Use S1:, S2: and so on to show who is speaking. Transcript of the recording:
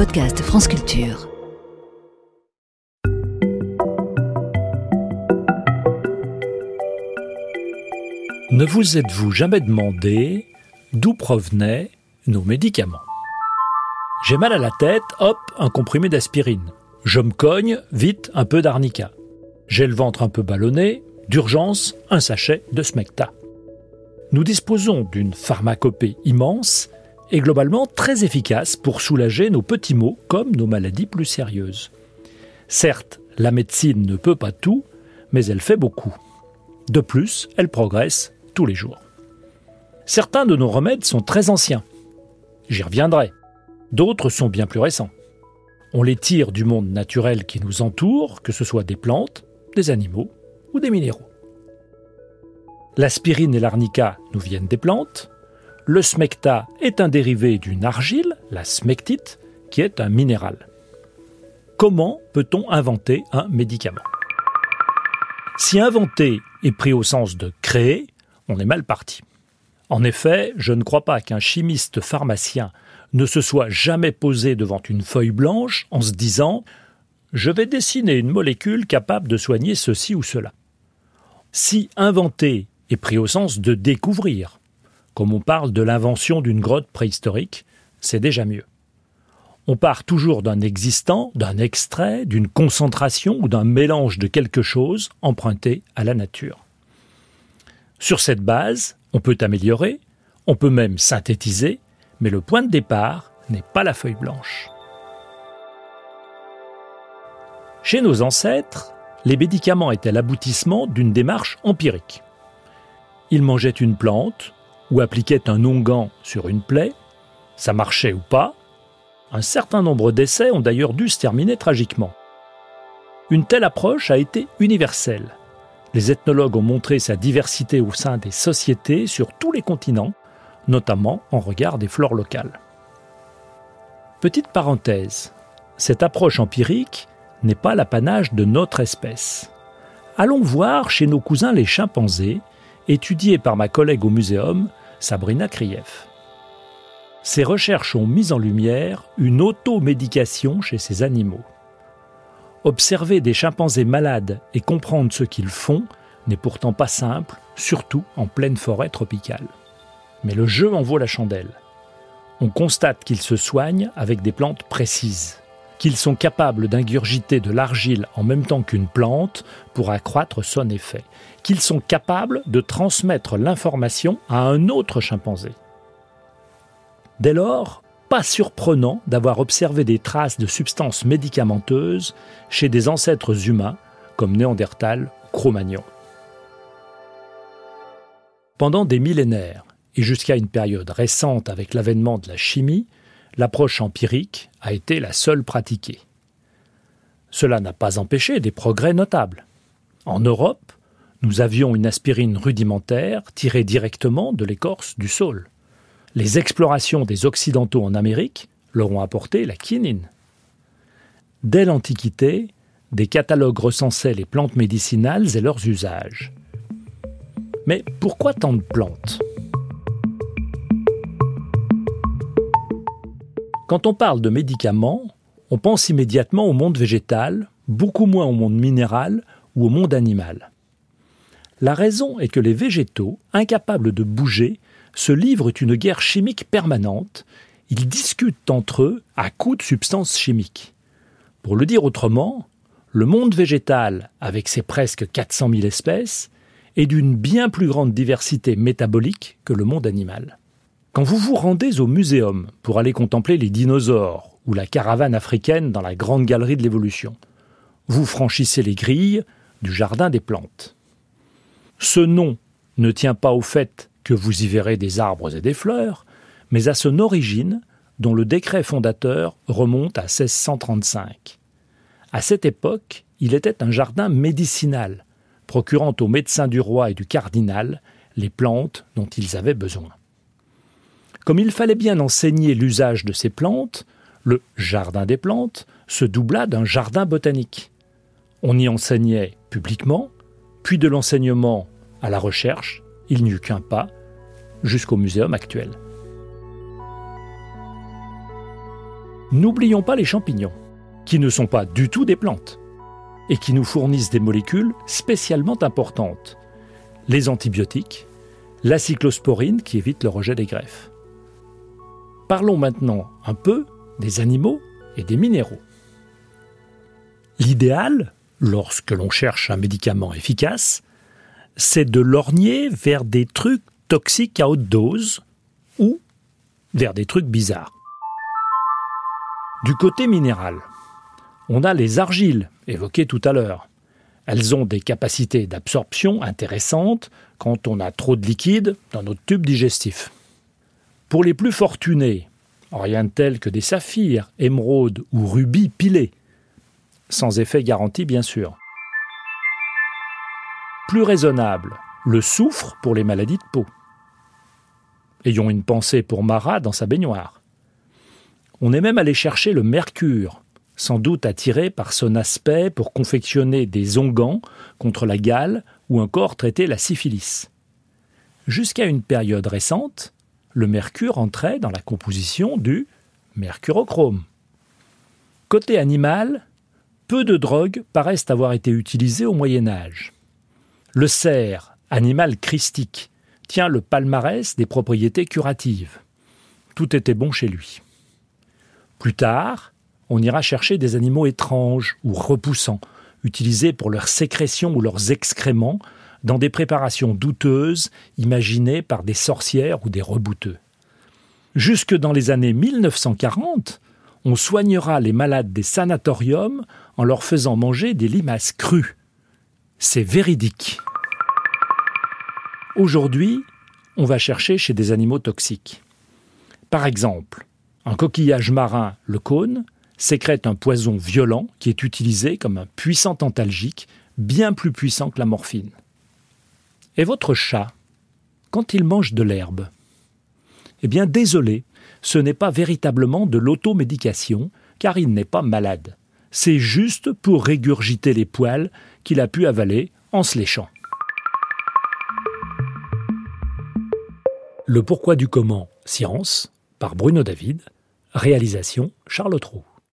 S1: podcast France Culture.
S2: Ne vous êtes-vous jamais demandé d'où provenaient nos médicaments? J'ai mal à la tête, hop, un comprimé d'aspirine. Je me cogne, vite, un peu d'arnica. J'ai le ventre un peu ballonné, d'urgence, un sachet de smecta. Nous disposons d'une pharmacopée immense et globalement très efficace pour soulager nos petits maux comme nos maladies plus sérieuses. Certes, la médecine ne peut pas tout, mais elle fait beaucoup. De plus, elle progresse tous les jours. Certains de nos remèdes sont très anciens. J'y reviendrai. D'autres sont bien plus récents. On les tire du monde naturel qui nous entoure, que ce soit des plantes, des animaux ou des minéraux. L'aspirine et l'arnica nous viennent des plantes, le smecta est un dérivé d'une argile, la smectite, qui est un minéral. Comment peut-on inventer un médicament? Si inventer est pris au sens de créer, on est mal parti. En effet, je ne crois pas qu'un chimiste pharmacien ne se soit jamais posé devant une feuille blanche en se disant Je vais dessiner une molécule capable de soigner ceci ou cela. Si inventer est pris au sens de découvrir, comme on parle de l'invention d'une grotte préhistorique, c'est déjà mieux. On part toujours d'un existant, d'un extrait, d'une concentration ou d'un mélange de quelque chose emprunté à la nature. Sur cette base, on peut améliorer, on peut même synthétiser, mais le point de départ n'est pas la feuille blanche. Chez nos ancêtres, les médicaments étaient l'aboutissement d'une démarche empirique. Ils mangeaient une plante, ou appliquait un onguent sur une plaie, ça marchait ou pas. Un certain nombre d'essais ont d'ailleurs dû se terminer tragiquement. Une telle approche a été universelle. Les ethnologues ont montré sa diversité au sein des sociétés sur tous les continents, notamment en regard des flores locales. Petite parenthèse, cette approche empirique n'est pas l'apanage de notre espèce. Allons voir chez nos cousins les chimpanzés, étudiés par ma collègue au muséum, Sabrina Krief. Ces recherches ont mis en lumière une automédication chez ces animaux. Observer des chimpanzés malades et comprendre ce qu'ils font n'est pourtant pas simple, surtout en pleine forêt tropicale. Mais le jeu en vaut la chandelle. On constate qu'ils se soignent avec des plantes précises, qu'ils sont capables d'ingurgiter de l'argile en même temps qu'une plante pour accroître son effet, qu'ils sont capables de transmettre l'information à un autre chimpanzé. Dès lors, pas surprenant d'avoir observé des traces de substances médicamenteuses chez des ancêtres humains comme Néandertal ou Cro-Magnon. Pendant des millénaires, et jusqu'à une période récente avec l'avènement de la chimie, l'approche empirique a été la seule pratiquée. Cela n'a pas empêché des progrès notables. En Europe, nous avions une aspirine rudimentaire tirée directement de l'écorce du saule. Les explorations des Occidentaux en Amérique leur ont apporté la quinine. Dès l'Antiquité, des catalogues recensaient les plantes médicinales et leurs usages. Mais pourquoi tant de plantes? Quand on parle de médicaments, on pense immédiatement au monde végétal, beaucoup moins au monde minéral ou au monde animal. La raison est que les végétaux, incapables de bouger, se livrent une guerre chimique permanente, ils discutent entre eux à coups de substances chimiques. Pour le dire autrement, le monde végétal, avec ses presque 400 000 espèces, est d'une bien plus grande diversité métabolique que le monde animal. Quand vous vous rendez au muséum pour aller contempler les dinosaures ou la caravane africaine dans la grande galerie de l'évolution, vous franchissez les grilles du jardin des plantes. Ce nom ne tient pas au fait que vous y verrez des arbres et des fleurs, mais à son origine dont le décret fondateur remonte à 1635. À cette époque, il était un jardin médicinal, procurant aux médecins du roi et du cardinal les plantes dont ils avaient besoin. Comme il fallait bien enseigner l'usage de ces plantes, le jardin des plantes se doubla d'un jardin botanique. On y enseignait publiquement, puis de l'enseignement à la recherche, il n'y eut qu'un pas, jusqu'au muséum actuel. N'oublions pas les champignons, qui ne sont pas du tout des plantes, et qui nous fournissent des molécules spécialement importantes. Les antibiotiques, la cyclosporine qui évite le rejet des greffes. Parlons maintenant un peu des animaux et des minéraux. L'idéal, lorsque l'on cherche un médicament efficace, c'est de lorgner vers des trucs toxiques à haute dose ou vers des trucs bizarres. Du côté minéral, on a les argiles, évoquées tout à l'heure. Elles ont des capacités d'absorption intéressantes quand on a trop de liquide dans notre tube digestif. Pour les plus fortunés, rien de tel que des saphirs, émeraudes ou rubis pilés, sans effet garanti bien sûr. Plus raisonnable, le soufre pour les maladies de peau. Ayons une pensée pour Marat dans sa baignoire. On est même allé chercher le mercure, sans doute attiré par son aspect pour confectionner des onguents contre la gale ou encore traiter la syphilis. Jusqu'à une période récente, le mercure entrait dans la composition du mercurochrome. Côté animal, peu de drogues paraissent avoir été utilisées au Moyen Âge. Le cerf, animal christique, tient le palmarès des propriétés curatives. Tout était bon chez lui. Plus tard, on ira chercher des animaux étranges ou repoussants, utilisés pour leurs sécrétions ou leurs excréments, dans des préparations douteuses imaginées par des sorcières ou des rebouteux. Jusque dans les années 1940, on soignera les malades des sanatoriums en leur faisant manger des limaces crues. C'est véridique. Aujourd'hui, on va chercher chez des animaux toxiques. Par exemple, un coquillage marin, le cône, sécrète un poison violent qui est utilisé comme un puissant antalgique, bien plus puissant que la morphine. Et votre chat, quand il mange de l'herbe? Eh bien, désolé, ce n'est pas véritablement de l'automédication, car il n'est pas malade. C'est juste pour régurgiter les poils qu'il a pu avaler en se léchant. Le pourquoi du comment, science, par Bruno David, réalisation Charles Trou.